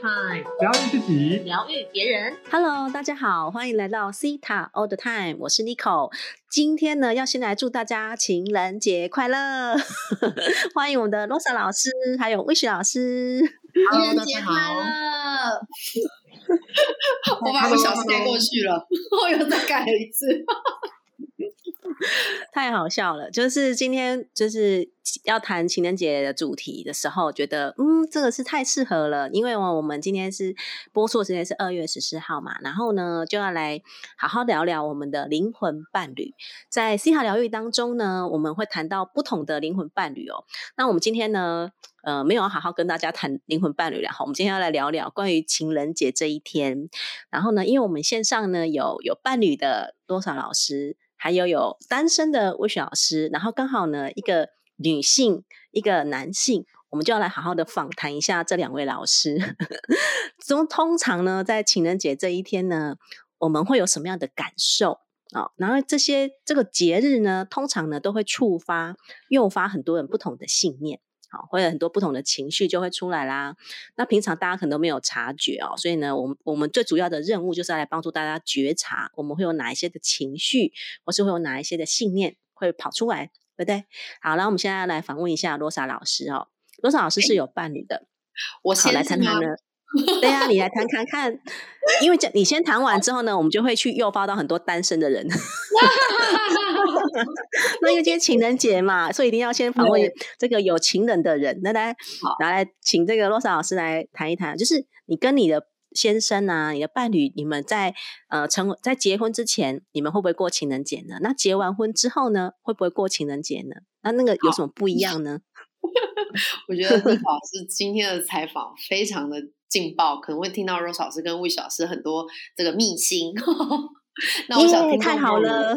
Time，疗愈自己，疗愈别人。Hello，大家好，欢迎来到 Cita All the Time，我是 Nico。今天呢，要先来祝大家情人节快乐，欢迎我们的 Rosa 老师，还有 Wish 老师。情 Hello，人节大家好快乐！我把我小时盖过去了，我又再改了一次。太好笑了！就是今天就是要谈情人节的主题的时候，觉得嗯，这个是太适合了，因为我们今天是播出的时间是二月十四号嘛，然后呢就要来好好聊聊我们的灵魂伴侣。在 C 塔疗愈当中呢，我们会谈到不同的灵魂伴侣哦。那我们今天呢，呃，没有好好跟大家谈灵魂伴侣了哈，我们今天要来聊聊关于情人节这一天。然后呢，因为我们线上呢有有伴侣的多少老师。还有有单身的魏雪老师，然后刚好呢，一个女性，一个男性，我们就要来好好的访谈一下这两位老师。通通常呢，在情人节这一天呢，我们会有什么样的感受啊？然后这些这个节日呢，通常呢都会触发、诱发很多人不同的信念。好，会有很多不同的情绪就会出来啦。那平常大家可能都没有察觉哦，所以呢，我们我们最主要的任务就是要来帮助大家觉察，我们会有哪一些的情绪，或是会有哪一些的信念会跑出来，对不对？好，那我们现在来访问一下罗莎老师哦。罗莎老师是有伴侣的，好我先来谈谈呢。对呀、啊，你来谈谈看，因为这你先谈完之后呢，我们就会去诱发到很多单身的人。那因为今天情人节嘛，所以一定要先访问这个有情人的人。那来，拿来请这个洛莎老师来谈一谈，就是你跟你的先生啊，你的伴侣，你们在呃成在结婚之前，你们会不会过情人节呢？那结完婚之后呢，会不会过情人节呢？那那个有什么不一样呢？我觉得丽老师今天的采访非常的劲爆，可能会听到 Rose 老师跟魏老师很多这个秘辛。那我想听太好了，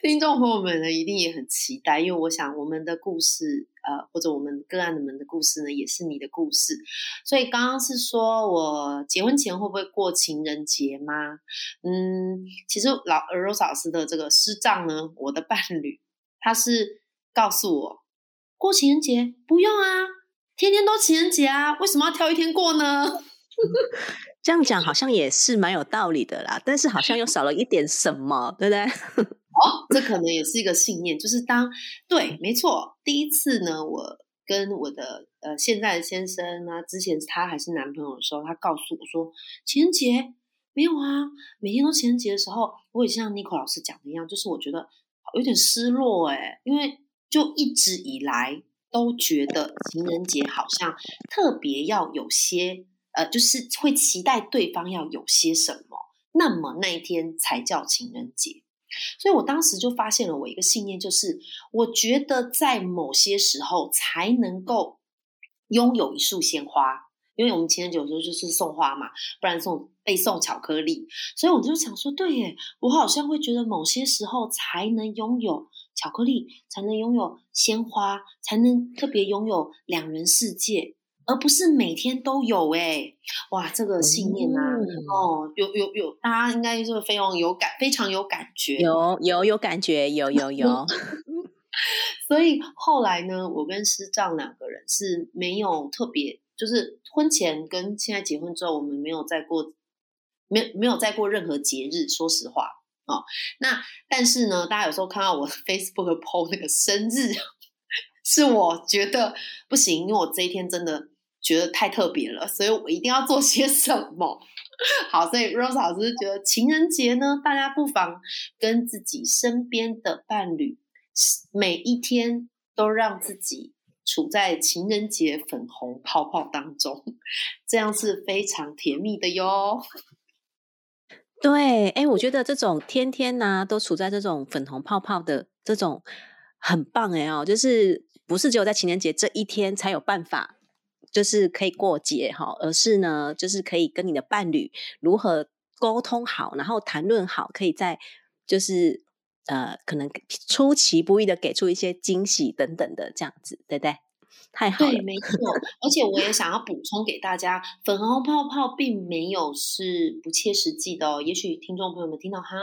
听众朋友们呢一定也很期待，因为我想我们的故事，呃，或者我们个案的们的故事呢，也是你的故事。所以刚刚是说我结婚前会不会过情人节吗？嗯，其实老 Rose 老师的这个师丈呢，我的伴侣，他是告诉我过情人节不用啊，天天都情人节啊，为什么要挑一天过呢？这样讲好像也是蛮有道理的啦，但是好像又少了一点什么，对不对？哦，这可能也是一个信念，就是当对，没错，第一次呢，我跟我的呃现在的先生呢，之前他还是男朋友的时候，他告诉我说，情人节没有啊，每天都情人节的时候，我也像 n i c o 老师讲的一样，就是我觉得有点失落哎，因为就一直以来都觉得情人节好像特别要有些。呃，就是会期待对方要有些什么，那么那一天才叫情人节。所以我当时就发现了我一个信念，就是我觉得在某些时候才能够拥有一束鲜花，因为我们情人节有时候就是送花嘛，不然送被送巧克力。所以我就想说，对耶，我好像会觉得某些时候才能拥有巧克力，才能拥有鲜花，才能特别拥有两人世界。而不是每天都有哎，哇，这个信念啊，嗯、哦，有有有，大家应该就是非常有感，非常有感觉，有有有感觉，有有有。所以后来呢，我跟师丈两个人是没有特别，就是婚前跟现在结婚之后，我们没有再过，没没有再过任何节日。说实话，哦，那但是呢，大家有时候看到我 Facebook PO 那个生日，是我觉得不行，因为我这一天真的。觉得太特别了，所以我一定要做些什么。好，所以 Rose 老师觉得情人节呢，大家不妨跟自己身边的伴侣，每一天都让自己处在情人节粉红泡泡当中，这样是非常甜蜜的哟。对，哎，我觉得这种天天呢、都处在这种粉红泡泡的这种很棒哎哦，就是不是只有在情人节这一天才有办法。就是可以过节哈，而是呢，就是可以跟你的伴侣如何沟通好，然后谈论好，可以在就是呃，可能出其不意的给出一些惊喜等等的这样子，对不对？太好了，对，没错。而且我也想要补充给大家，粉红泡泡并没有是不切实际的哦。也许听众朋友们听到哈，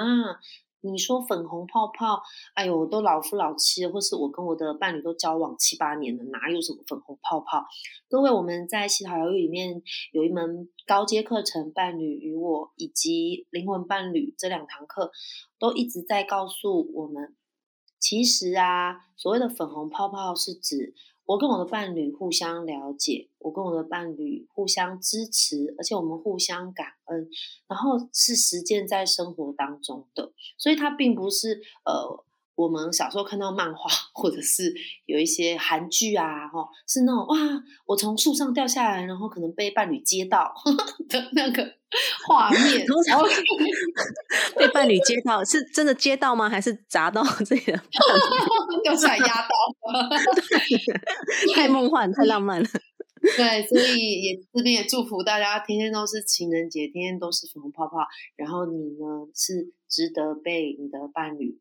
你说粉红泡泡，哎呦，我都老夫老妻，或是我跟我的伴侣都交往七八年了，哪有什么粉红泡泡？各位，我们在西塔疗愈里面有一门高阶课程，伴侣与我以及灵魂伴侣这两堂课，都一直在告诉我们，其实啊，所谓的粉红泡泡是指。我跟我的伴侣互相了解，我跟我的伴侣互相支持，而且我们互相感恩，然后是实践在生活当中的，所以它并不是呃。我们小时候看到漫画，或者是有一些韩剧啊，哈，是那种哇，我从树上掉下来，然后可能被伴侣接到 的那个画面。通常 被伴侣接到，是真的接到吗？还是砸到自己的？掉下来压到？太梦幻，太浪漫了。对，所以也这边也祝福大家，天天都是情人节，天天都是粉红泡泡。然后你呢，是值得被你的伴侣。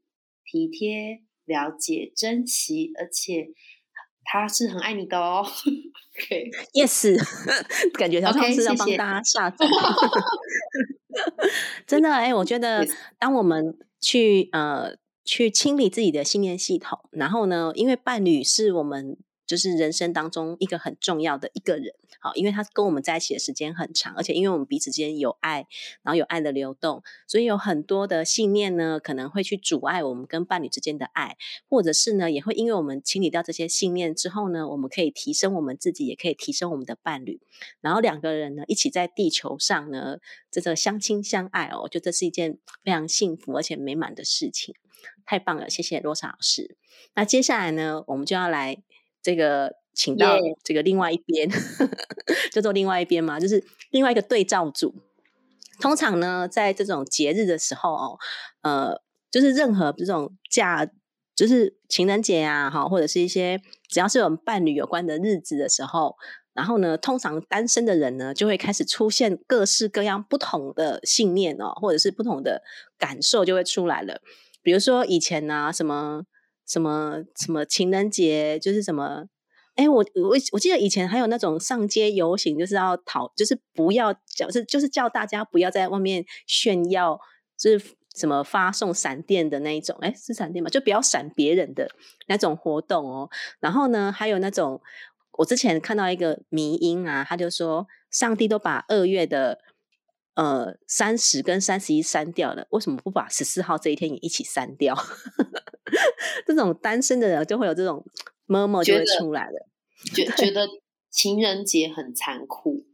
体贴、了解、珍惜，而且他是很爱你的哦。OK，Yes，感觉他像是要帮大家下载。真的哎，我觉得当我们去呃去清理自己的信念系统，然后呢，因为伴侣是我们。就是人生当中一个很重要的一个人，好，因为他跟我们在一起的时间很长，而且因为我们彼此之间有爱，然后有爱的流动，所以有很多的信念呢，可能会去阻碍我们跟伴侣之间的爱，或者是呢，也会因为我们清理掉这些信念之后呢，我们可以提升我们自己，也可以提升我们的伴侣，然后两个人呢一起在地球上呢，这个相亲相爱哦，我觉得这是一件非常幸福而且美满的事情，太棒了，谢谢罗莎老师。那接下来呢，我们就要来。这个请到这个另外一边，叫做另外一边嘛，就是另外一个对照组。通常呢，在这种节日的时候哦，呃，就是任何这种假，就是情人节啊，哈，或者是一些只要是有伴侣有关的日子的时候，然后呢，通常单身的人呢，就会开始出现各式各样不同的信念哦，或者是不同的感受就会出来了。比如说以前呢，什么。什么什么情人节就是什么？哎，我我我记得以前还有那种上街游行，就是要讨，就是不要叫，是就是叫大家不要在外面炫耀，就是什么发送闪电的那一种，哎，是闪电吗？就不要闪别人的那种活动哦。然后呢，还有那种我之前看到一个迷音啊，他就说上帝都把二月的。呃，三十跟三十一删掉了，为什么不把十四号这一天也一起删掉？这种单身的人就会有这种默默就会出来了，觉觉得情人节很残酷。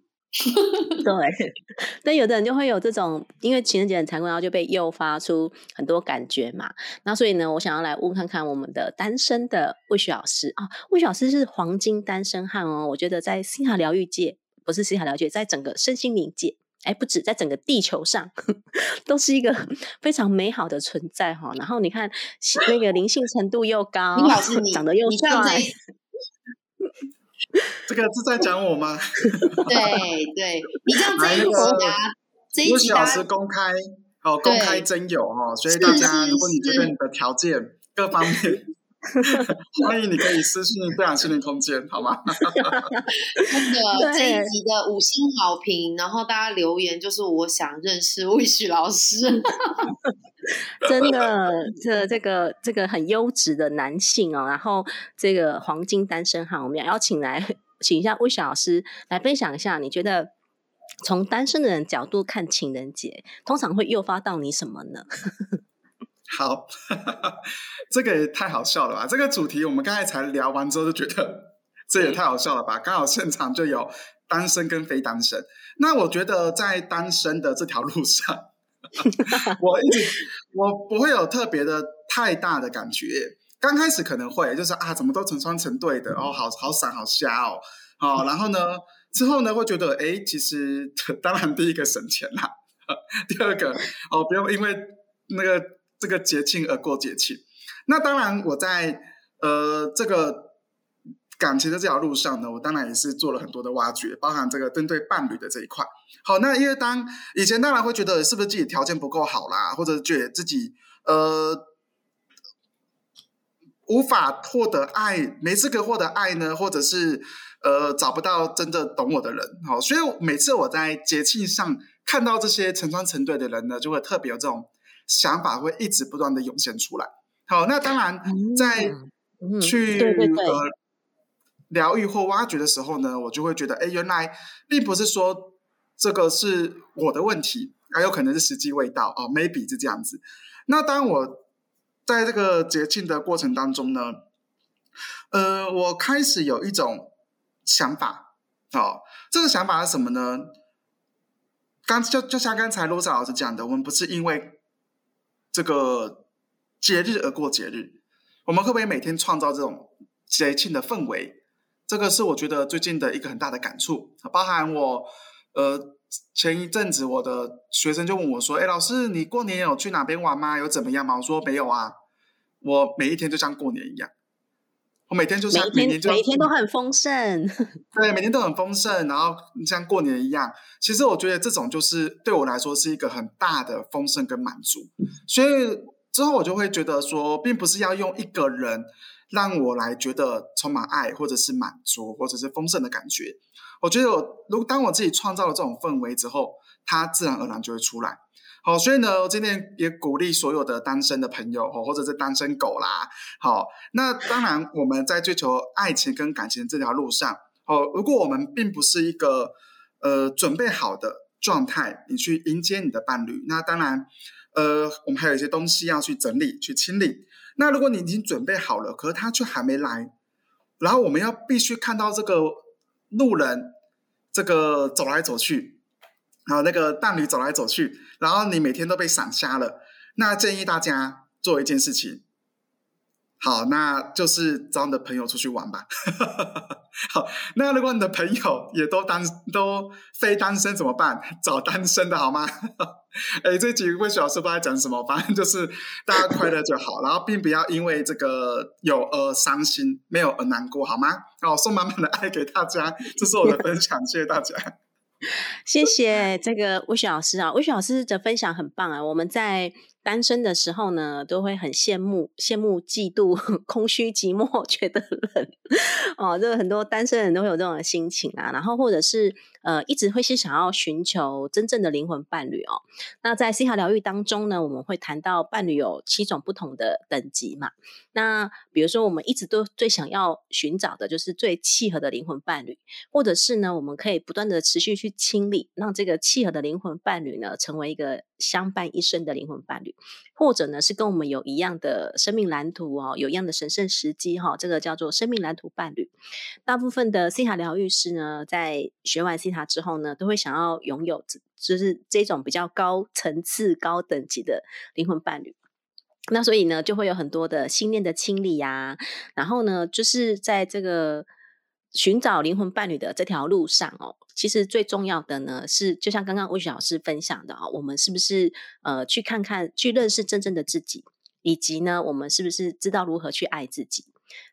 对，但有的人就会有这种，因为情人节很残酷，然后就被诱发出很多感觉嘛。那所以呢，我想要来问看看我们的单身的魏旭老师啊，魏旭老师是黄金单身汉哦。我觉得在心海疗愈界，不是心海疗愈界，在整个身心灵界。哎，不止在整个地球上，都是一个 非常美好的存在哈。然后你看，那个灵性程度又高，你老师你长得又帅。这个是在讲我吗？对对，你这样这一答，这一集老师公开哦，公开真有哦，所以大家，如果你觉得你的条件各方面。欢迎，你可以私信分享心灵空间，好吗？那个这一集的五星好评，然后大家留言就是我想认识魏旭老师，真的，这这个这个很优质的男性哦，然后这个黄金单身汉，我们要邀请来，请一下魏旭老师来分享一下，你觉得从单身的人角度看情人节，通常会诱发到你什么呢？好，这个也太好笑了吧！这个主题我们刚才才聊完之后，就觉得这也太好笑了吧！刚好现场就有单身跟非单身。那我觉得在单身的这条路上，我一直我不会有特别的太大的感觉。刚开始可能会就是啊，怎么都成双成对的哦，好好闪好瞎哦，好。然后呢，之后呢会觉得哎，其实当然第一个省钱啦，第二个哦不用因为那个。这个节庆而过节庆，那当然我在呃这个感情的这条路上呢，我当然也是做了很多的挖掘，包含这个针对伴侣的这一块。好，那因为当以前当然会觉得是不是自己条件不够好啦，或者觉得自己呃无法获得爱，没资格获得爱呢，或者是呃找不到真的懂我的人。好，所以每次我在节庆上看到这些成双成对的人呢，就会特别有这种。想法会一直不断的涌现出来。好，那当然在去呃疗愈或挖掘的时候呢，我就会觉得，哎，原来并不是说这个是我的问题，还有可能是时机未到哦，maybe 是这样子。那当我在这个节庆的过程当中呢，呃，我开始有一种想法，哦，这个想法是什么呢？刚就就像刚才罗莎老师讲的，我们不是因为这个。节日而过节日，我们会不会每天创造这种节庆的氛围？这个是我觉得最近的一个很大的感触。包含我，呃，前一阵子我的学生就问我说：“哎，老师，你过年有去哪边玩吗？有怎么样吗？”我说：“没有啊，我每一天就像过年一样，我每天就像每天每天都很丰盛，对，每天都很丰盛，然后像过年一样。其实我觉得这种就是对我来说是一个很大的丰盛跟满足，所以。之后我就会觉得说，并不是要用一个人让我来觉得充满爱，或者是满足，或者是丰盛的感觉。我觉得我，如果当我自己创造了这种氛围之后，它自然而然就会出来。好，所以呢，今天也鼓励所有的单身的朋友，或者是单身狗啦。好，那当然我们在追求爱情跟感情这条路上，哦，如果我们并不是一个呃准备好的状态，你去迎接你的伴侣，那当然。呃，我们还有一些东西要去整理、去清理。那如果你已经准备好了，可是他却还没来，然后我们要必须看到这个路人，这个走来走去，然后那个伴侣走来走去，然后你每天都被闪瞎了。那建议大家做一件事情。好，那就是找你的朋友出去玩吧。好，那如果你的朋友也都单都非单身怎么办？找单身的好吗？哎，这几位老师不知道讲什么，反正就是大家快乐就好，然后并不要因为这个有而伤心，没有而难过，好吗？好，送满满的爱给大家，这是我的分享，谢谢大家。谢谢这个魏雪老师啊，魏雪老师的分享很棒啊，我们在。单身的时候呢，都会很羡慕、羡慕、嫉妒、空虚、寂寞，觉得冷哦。这个很多单身人都会有这种心情啊。然后或者是呃，一直会是想要寻求真正的灵魂伴侣哦。那在西塔疗愈当中呢，我们会谈到伴侣有七种不同的等级嘛。那比如说，我们一直都最想要寻找的就是最契合的灵魂伴侣，或者是呢，我们可以不断的持续去清理，让这个契合的灵魂伴侣呢，成为一个相伴一生的灵魂伴侣。或者呢，是跟我们有一样的生命蓝图哦，有一样的神圣时机哈，这个叫做生命蓝图伴侣。大部分的西塔疗愈师呢，在学完西塔之后呢，都会想要拥有就是这种比较高层次、高等级的灵魂伴侣。那所以呢，就会有很多的心念的清理呀，然后呢，就是在这个。寻找灵魂伴侣的这条路上哦，其实最重要的呢是，就像刚刚魏雪老师分享的啊，我们是不是呃去看看、去认识真正的自己，以及呢，我们是不是知道如何去爱自己？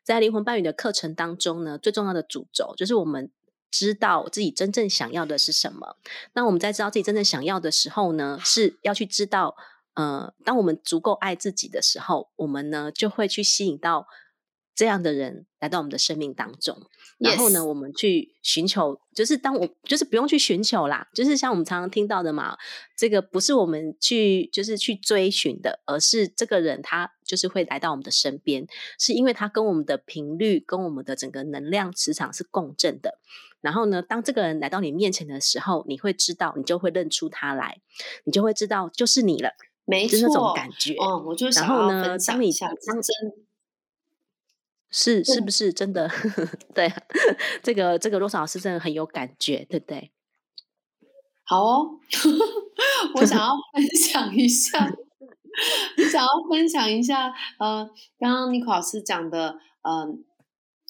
在灵魂伴侣的课程当中呢，最重要的主轴就是我们知道自己真正想要的是什么。那我们在知道自己真正想要的时候呢，是要去知道，呃，当我们足够爱自己的时候，我们呢就会去吸引到。这样的人来到我们的生命当中，然后呢，我们去寻求，就是当我就是不用去寻求啦，就是像我们常常听到的嘛，这个不是我们去就是去追寻的，而是这个人他就是会来到我们的身边，是因为他跟我们的频率跟我们的整个能量磁场是共振的。然后呢，当这个人来到你面前的时候，你会知道，你就会认出他来，你就会知道就是你了，没错，那种感觉。嗯，我就然后呢，当你想真是是不是真的？对，这个这个罗莎老师真的很有感觉，对不对？好哦，我想要分享一下，想要分享一下，呃，刚刚尼克老师讲的，嗯，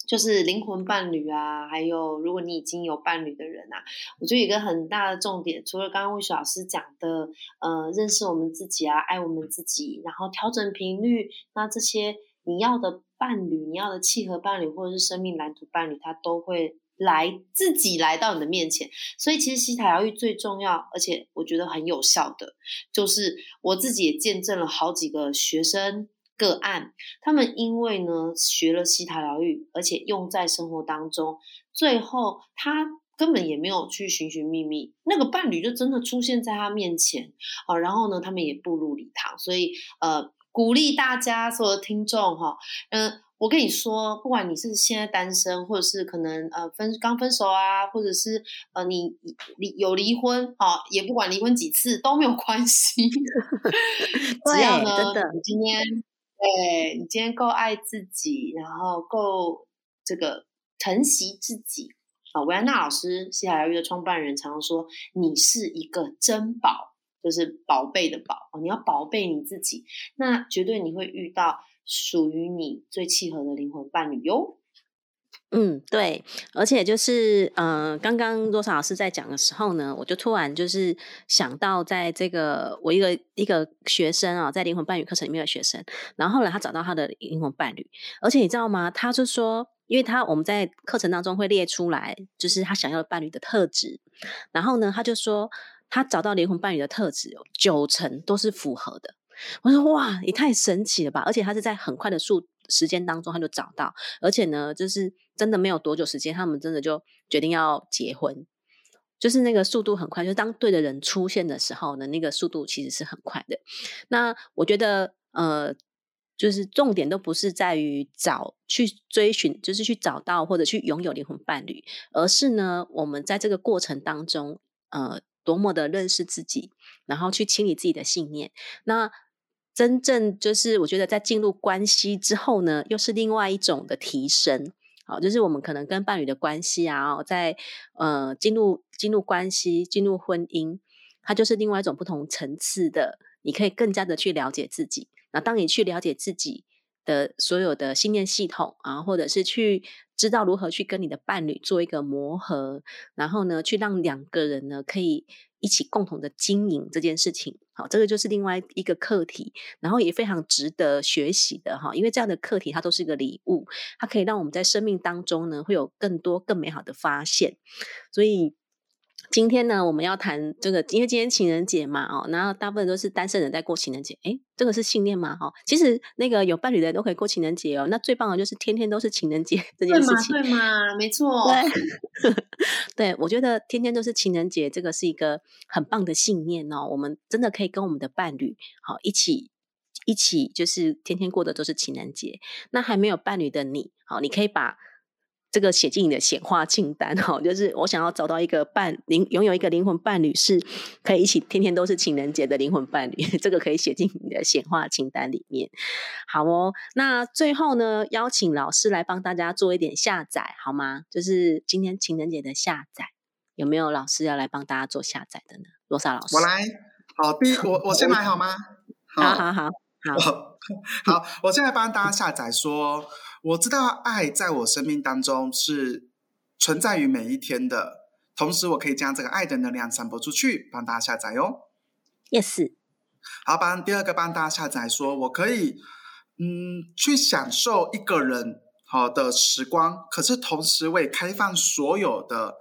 就是灵魂伴侣啊，还有如果你已经有伴侣的人啊，我觉得有一个很大的重点，除了刚刚魏雪老师讲的，呃，认识我们自己啊，爱我们自己，然后调整频率，那这些你要的。伴侣，你要的契合伴侣或者是生命蓝图伴侣，他都会来自己来到你的面前。所以，其实西塔疗愈最重要，而且我觉得很有效的，就是我自己也见证了好几个学生个案，他们因为呢学了西塔疗愈，而且用在生活当中，最后他根本也没有去寻寻觅觅，那个伴侣就真的出现在他面前啊。然后呢，他们也步入礼堂，所以呃，鼓励大家所有的听众哈，嗯。我跟你说，不管你是现在单身，或者是可能呃分刚分手啊，或者是呃你离有离婚啊，也不管离婚几次都没有关系。只要呢，你今天对你今天够爱自己，然后够这个疼惜自己啊。维安娜老师西海疗愈的创办人常常说，你是一个珍宝，就是宝贝的宝你要宝贝你自己，那绝对你会遇到。属于你最契合的灵魂伴侣哟。嗯，对，而且就是，呃，刚刚罗莎老师在讲的时候呢，我就突然就是想到，在这个我一个一个学生啊，在灵魂伴侣课程里面的学生，然后后来他找到他的灵魂伴侣，而且你知道吗？他就说，因为他我们在课程当中会列出来，就是他想要的伴侣的特质，然后呢，他就说他找到灵魂伴侣的特质有九成都是符合的。我说哇，也太神奇了吧！而且他是在很快的速时间当中他就找到，而且呢，就是真的没有多久时间，他们真的就决定要结婚，就是那个速度很快。就是当对的人出现的时候呢，那个速度其实是很快的。那我觉得呃，就是重点都不是在于找去追寻，就是去找到或者去拥有灵魂伴侣，而是呢，我们在这个过程当中，呃，多么的认识自己，然后去清理自己的信念。那真正就是我觉得在进入关系之后呢，又是另外一种的提升。好，就是我们可能跟伴侣的关系啊，在呃进入进入关系、进入婚姻，它就是另外一种不同层次的。你可以更加的去了解自己。那当你去了解自己的所有的信念系统啊，或者是去知道如何去跟你的伴侣做一个磨合，然后呢，去让两个人呢可以。一起共同的经营这件事情，好，这个就是另外一个课题，然后也非常值得学习的哈，因为这样的课题它都是一个礼物，它可以让我们在生命当中呢会有更多更美好的发现，所以。今天呢，我们要谈这个，因为今天情人节嘛，哦，然后大部分都是单身人在过情人节。哎，这个是信念吗？哈，其实那个有伴侣的人都可以过情人节哦。那最棒的就是天天都是情人节这件事情，对吗？没错。对，对我觉得天天都是情人节，这个是一个很棒的信念哦。我们真的可以跟我们的伴侣好一起一起，就是天天过的都是情人节。那还没有伴侣的你，好，你可以把。这个写进你的显化清单哈，就是我想要找到一个伴灵，拥有一个灵魂伴侣，是可以一起天天都是情人节的灵魂伴侣。这个可以写进你的显化清单里面。好哦，那最后呢，邀请老师来帮大家做一点下载好吗？就是今天情人节的下载，有没有老师要来帮大家做下载的呢？罗莎老师，我来。好，第一，我我先来好吗？好好好好好，我 现在帮大家下载说。我知道爱在我生命当中是存在于每一天的，同时我可以将这个爱的能量散播出去，帮大家下载哟。Yes。好，帮第二个帮大家下载，说我可以嗯去享受一个人好的时光，可是同时我也开放所有的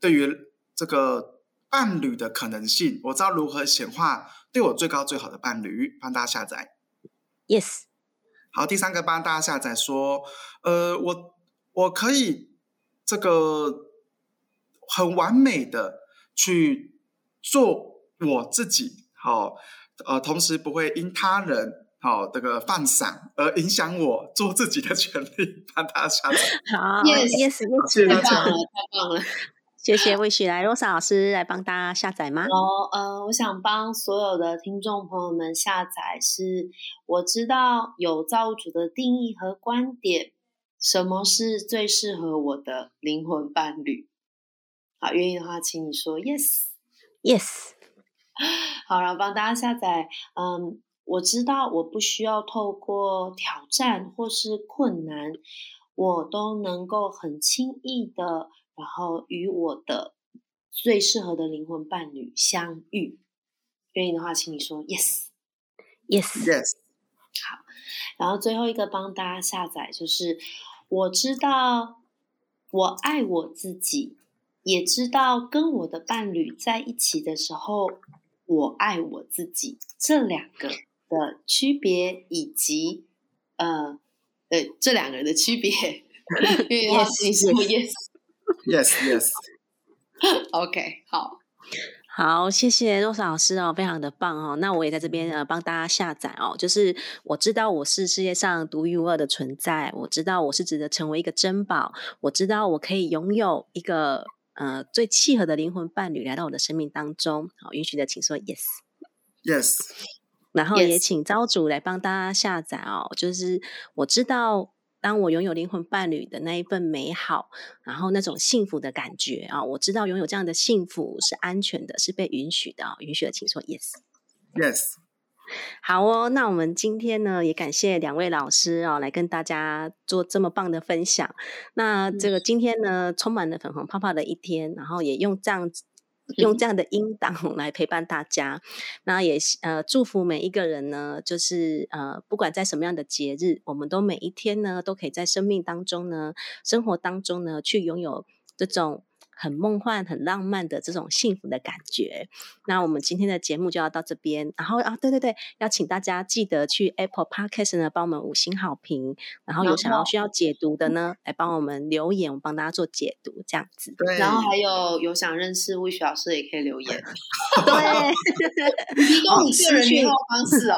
对于这个伴侣的可能性。我知道如何显化对我最高最好的伴侣，帮大家下载。Yes。好，第三个帮大家下载说，呃，我我可以这个很完美的去做我自己，好，呃，同时不会因他人好这个放散而影响我做自己的权利，帮大家下载。好，yes，yes，太棒了，太棒了。谢谢魏雪来，罗莎老师来帮大家下载吗？哦，呃，我想帮所有的听众朋友们下载，是我知道有造物主的定义和观点，什么是最适合我的灵魂伴侣？好，愿意的话，请你说 yes，yes。好，然后帮大家下载。嗯，我知道我不需要透过挑战或是困难，我都能够很轻易的。然后与我的最适合的灵魂伴侣相遇，愿意的话，请你说 yes，yes，yes。好，然后最后一个帮大家下载，就是我知道我爱我自己，也知道跟我的伴侣在一起的时候，我爱我自己。这两个的区别，以及呃，呃这两个人的区别，愿意的话，请你说 yes。Yes, yes. OK，好。好，谢谢若莎老师哦，非常的棒哦。那我也在这边呃帮大家下载哦，就是我知道我是世界上独一无二的存在，我知道我是值得成为一个珍宝，我知道我可以拥有一个呃最契合的灵魂伴侣来到我的生命当中。好，允许的请说 yes，yes，然后也请招主来帮大家下载哦，就是我知道。当我拥有灵魂伴侣的那一份美好，然后那种幸福的感觉啊，我知道拥有这样的幸福是安全的，是被允许的。允许的，请说 yes，yes。好哦，那我们今天呢，也感谢两位老师哦，来跟大家做这么棒的分享。那这个今天呢，充满了粉红泡泡的一天，然后也用这样子。用这样的音档 来陪伴大家，那也呃祝福每一个人呢，就是呃不管在什么样的节日，我们都每一天呢都可以在生命当中呢、生活当中呢去拥有这种。很梦幻、很浪漫的这种幸福的感觉。那我们今天的节目就要到这边。然后啊，对对对，要请大家记得去 Apple Podcast 呢，帮我们五星好评。然后有想要需要解读的呢，来帮我们留言，我帮大家做解读，这样子。对。然后还有有想认识魏雪老师，也可以留言。对。提供你个人联络方式哦。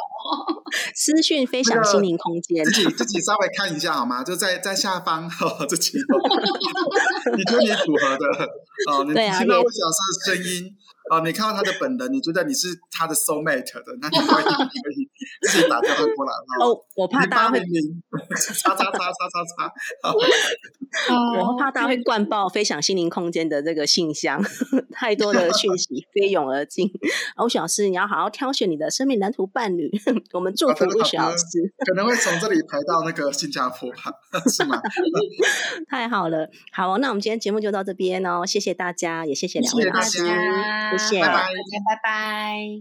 私讯分享心灵空间，自己自己稍微看一下好吗？就在在下方自己。你觉得你组合的？哦，你听到我小师的声音，哦，你看到他的本人，你觉得你是他的 soul mate 的，那你可以可以自己打电话过来。哦，我怕大家会叉叉叉叉叉叉，我怕大家会灌爆飞享心灵空间的这个信箱，太多的讯息 飞涌而进。魏小师，你要好好挑选你的生命蓝图伴侣。我们祝福魏小师，可能会从这里排到那个新加坡吧，是吗？太好了，好，那我们今天节目就到这边哦，谢谢大家，也谢谢两位老师，谢谢，拜拜，拜拜。